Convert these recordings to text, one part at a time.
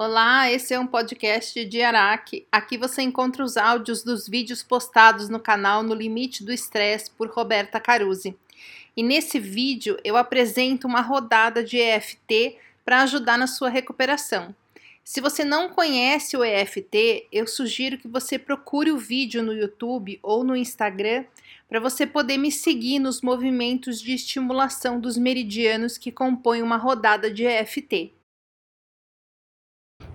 Olá, esse é um podcast de Araque. Aqui você encontra os áudios dos vídeos postados no canal No Limite do Estresse por Roberta Caruzzi. E nesse vídeo eu apresento uma rodada de EFT para ajudar na sua recuperação. Se você não conhece o EFT, eu sugiro que você procure o vídeo no YouTube ou no Instagram para você poder me seguir nos movimentos de estimulação dos meridianos que compõem uma rodada de EFT.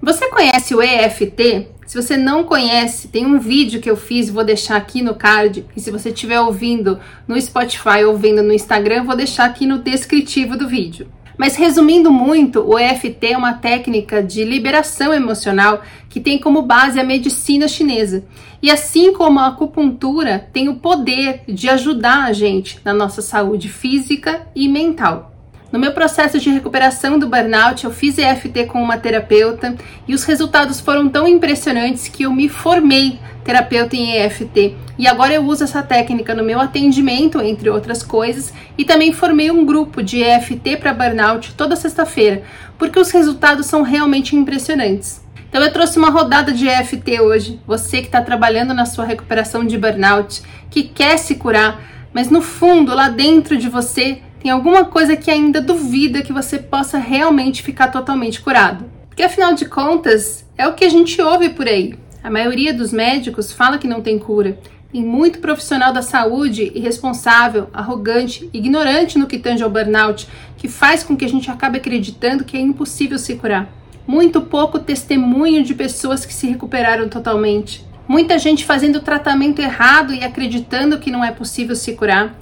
Você conhece o EFT? Se você não conhece, tem um vídeo que eu fiz, vou deixar aqui no card. E se você estiver ouvindo no Spotify ou vendo no Instagram, vou deixar aqui no descritivo do vídeo. Mas resumindo muito, o EFT é uma técnica de liberação emocional que tem como base a medicina chinesa. E assim como a acupuntura tem o poder de ajudar a gente na nossa saúde física e mental. No meu processo de recuperação do burnout, eu fiz EFT com uma terapeuta e os resultados foram tão impressionantes que eu me formei terapeuta em EFT. E agora eu uso essa técnica no meu atendimento, entre outras coisas, e também formei um grupo de EFT para burnout toda sexta-feira, porque os resultados são realmente impressionantes. Então eu trouxe uma rodada de EFT hoje. Você que está trabalhando na sua recuperação de burnout, que quer se curar, mas no fundo, lá dentro de você, tem alguma coisa que ainda duvida que você possa realmente ficar totalmente curado. Porque afinal de contas, é o que a gente ouve por aí. A maioria dos médicos fala que não tem cura. Tem muito profissional da saúde irresponsável, arrogante, ignorante no que tange ao burnout, que faz com que a gente acabe acreditando que é impossível se curar. Muito pouco testemunho de pessoas que se recuperaram totalmente. Muita gente fazendo tratamento errado e acreditando que não é possível se curar.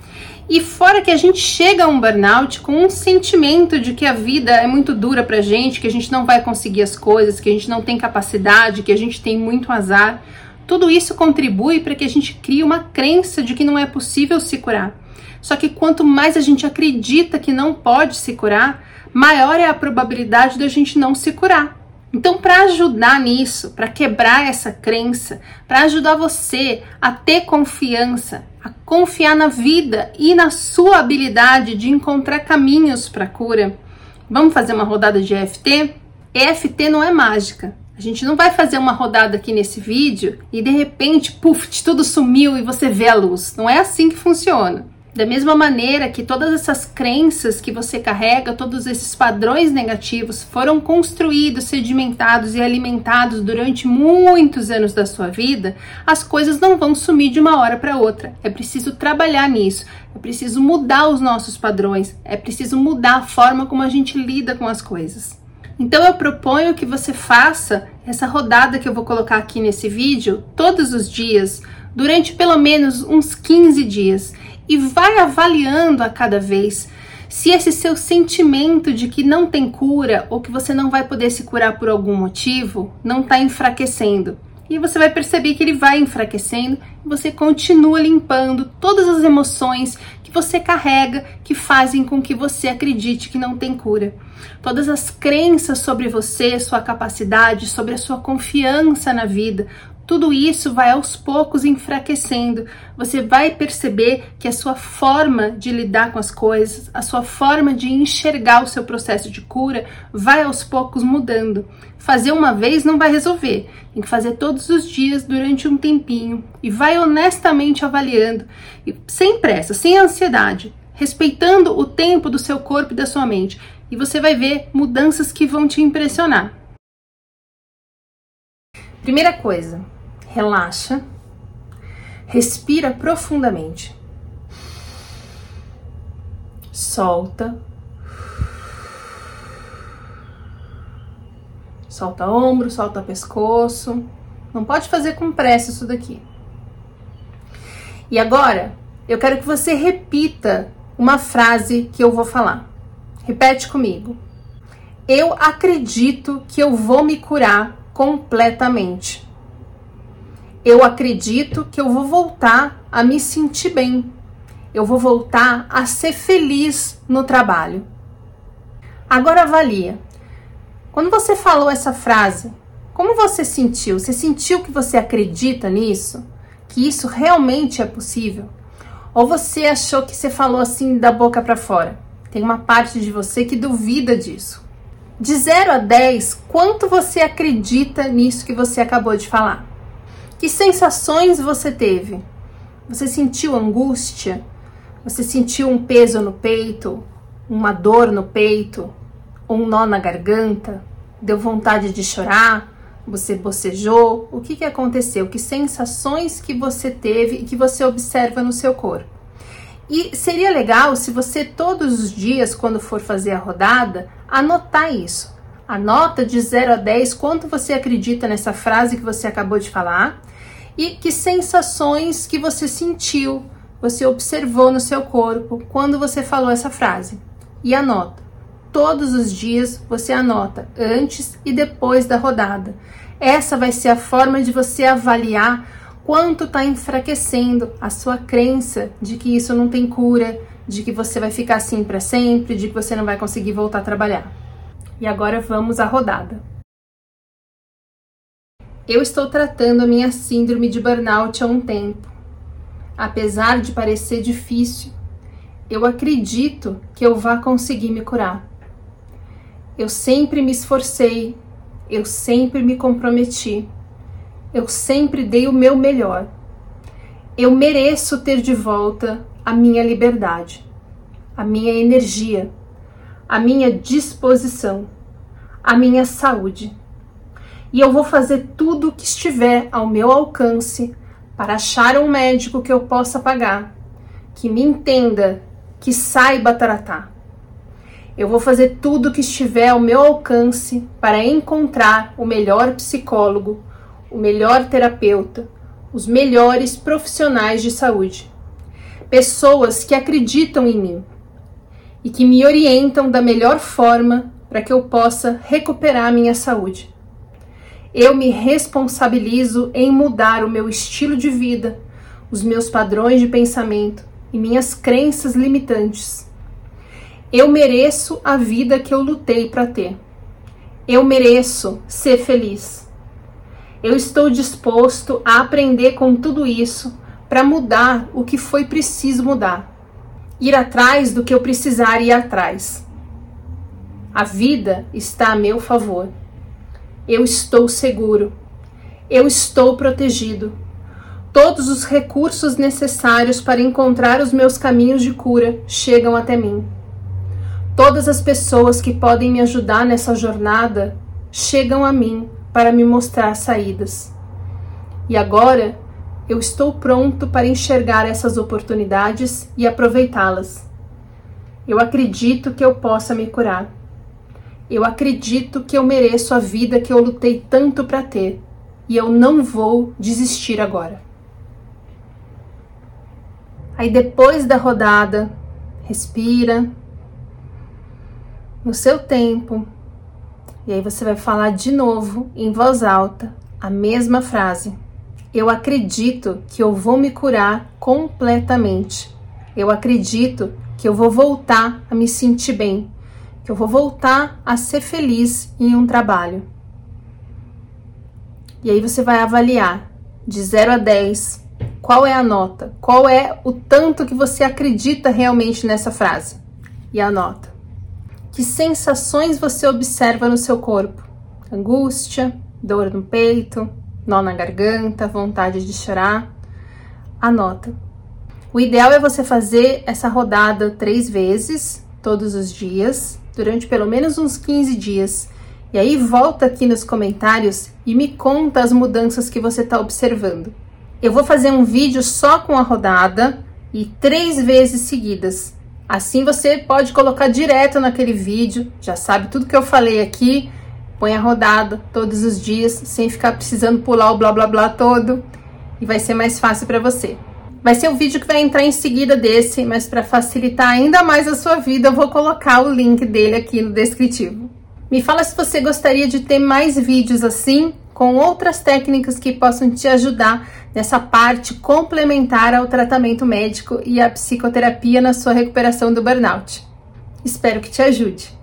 E fora que a gente chega a um burnout com um sentimento de que a vida é muito dura pra gente, que a gente não vai conseguir as coisas, que a gente não tem capacidade, que a gente tem muito azar. Tudo isso contribui para que a gente crie uma crença de que não é possível se curar. Só que quanto mais a gente acredita que não pode se curar, maior é a probabilidade da gente não se curar. Então, para ajudar nisso, para quebrar essa crença, para ajudar você a ter confiança, a confiar na vida e na sua habilidade de encontrar caminhos para cura, vamos fazer uma rodada de EFT? EFT não é mágica. A gente não vai fazer uma rodada aqui nesse vídeo e de repente, puf, tudo sumiu e você vê a luz. Não é assim que funciona. Da mesma maneira que todas essas crenças que você carrega, todos esses padrões negativos foram construídos, sedimentados e alimentados durante muitos anos da sua vida, as coisas não vão sumir de uma hora para outra. É preciso trabalhar nisso, é preciso mudar os nossos padrões, é preciso mudar a forma como a gente lida com as coisas. Então eu proponho que você faça essa rodada que eu vou colocar aqui nesse vídeo todos os dias, durante pelo menos uns 15 dias e vai avaliando a cada vez se esse seu sentimento de que não tem cura ou que você não vai poder se curar por algum motivo não está enfraquecendo. E você vai perceber que ele vai enfraquecendo e você continua limpando todas as emoções que você carrega que fazem com que você acredite que não tem cura. Todas as crenças sobre você, sua capacidade, sobre a sua confiança na vida, tudo isso vai aos poucos enfraquecendo. Você vai perceber que a sua forma de lidar com as coisas, a sua forma de enxergar o seu processo de cura vai aos poucos mudando. Fazer uma vez não vai resolver, tem que fazer todos os dias durante um tempinho e vai honestamente avaliando, sem pressa, sem ansiedade, respeitando o tempo do seu corpo e da sua mente. E você vai ver mudanças que vão te impressionar. Primeira coisa, relaxa, respira profundamente, solta, solta ombro, solta pescoço. Não pode fazer com pressa isso daqui. E agora, eu quero que você repita uma frase que eu vou falar. Repete comigo. Eu acredito que eu vou me curar completamente. Eu acredito que eu vou voltar a me sentir bem. Eu vou voltar a ser feliz no trabalho. Agora avalia. Quando você falou essa frase, como você sentiu? Você sentiu que você acredita nisso? Que isso realmente é possível? Ou você achou que você falou assim da boca para fora? Tem uma parte de você que duvida disso. De 0 a 10, quanto você acredita nisso que você acabou de falar? Que sensações você teve? Você sentiu angústia? Você sentiu um peso no peito? Uma dor no peito? Um nó na garganta? Deu vontade de chorar? Você bocejou? O que, que aconteceu? Que sensações que você teve e que você observa no seu corpo? E seria legal se você todos os dias, quando for fazer a rodada, anotar isso. Anota de 0 a 10 quanto você acredita nessa frase que você acabou de falar e que sensações que você sentiu, você observou no seu corpo quando você falou essa frase. E anota. Todos os dias você anota antes e depois da rodada. Essa vai ser a forma de você avaliar quanto está enfraquecendo a sua crença de que isso não tem cura, de que você vai ficar assim para sempre, de que você não vai conseguir voltar a trabalhar. E agora vamos à rodada. Eu estou tratando a minha síndrome de burnout há um tempo. Apesar de parecer difícil, eu acredito que eu vá conseguir me curar. Eu sempre me esforcei, eu sempre me comprometi, eu sempre dei o meu melhor. Eu mereço ter de volta a minha liberdade, a minha energia, a minha disposição, a minha saúde e eu vou fazer tudo o que estiver ao meu alcance para achar um médico que eu possa pagar, que me entenda, que saiba tratar. Eu vou fazer tudo o que estiver ao meu alcance para encontrar o melhor psicólogo, o melhor terapeuta, os melhores profissionais de saúde. Pessoas que acreditam em mim e que me orientam da melhor forma para que eu possa recuperar minha saúde eu me responsabilizo em mudar o meu estilo de vida, os meus padrões de pensamento e minhas crenças limitantes. Eu mereço a vida que eu lutei para ter. Eu mereço ser feliz. Eu estou disposto a aprender com tudo isso para mudar o que foi preciso mudar. Ir atrás do que eu precisar ir atrás. A vida está a meu favor. Eu estou seguro. Eu estou protegido. Todos os recursos necessários para encontrar os meus caminhos de cura chegam até mim. Todas as pessoas que podem me ajudar nessa jornada chegam a mim para me mostrar saídas. E agora eu estou pronto para enxergar essas oportunidades e aproveitá-las. Eu acredito que eu possa me curar. Eu acredito que eu mereço a vida que eu lutei tanto para ter e eu não vou desistir agora. Aí depois da rodada, respira no seu tempo. E aí você vai falar de novo em voz alta a mesma frase. Eu acredito que eu vou me curar completamente. Eu acredito que eu vou voltar a me sentir bem que eu vou voltar a ser feliz em um trabalho. E aí você vai avaliar de 0 a 10 qual é a nota, qual é o tanto que você acredita realmente nessa frase. E anota. Que sensações você observa no seu corpo? Angústia, dor no peito, nó na garganta, vontade de chorar? Anota. O ideal é você fazer essa rodada três vezes, todos os dias, durante pelo menos uns 15 dias. E aí volta aqui nos comentários e me conta as mudanças que você está observando. Eu vou fazer um vídeo só com a rodada e três vezes seguidas. Assim você pode colocar direto naquele vídeo, já sabe tudo que eu falei aqui, põe a rodada todos os dias, sem ficar precisando pular o blá blá blá todo, e vai ser mais fácil para você. Vai ser o vídeo que vai entrar em seguida desse, mas para facilitar ainda mais a sua vida, eu vou colocar o link dele aqui no descritivo. Me fala se você gostaria de ter mais vídeos assim, com outras técnicas que possam te ajudar nessa parte complementar ao tratamento médico e à psicoterapia na sua recuperação do burnout. Espero que te ajude.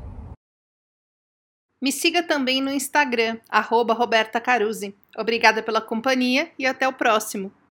Me siga também no Instagram, arroba Roberta Caruzzi. Obrigada pela companhia e até o próximo.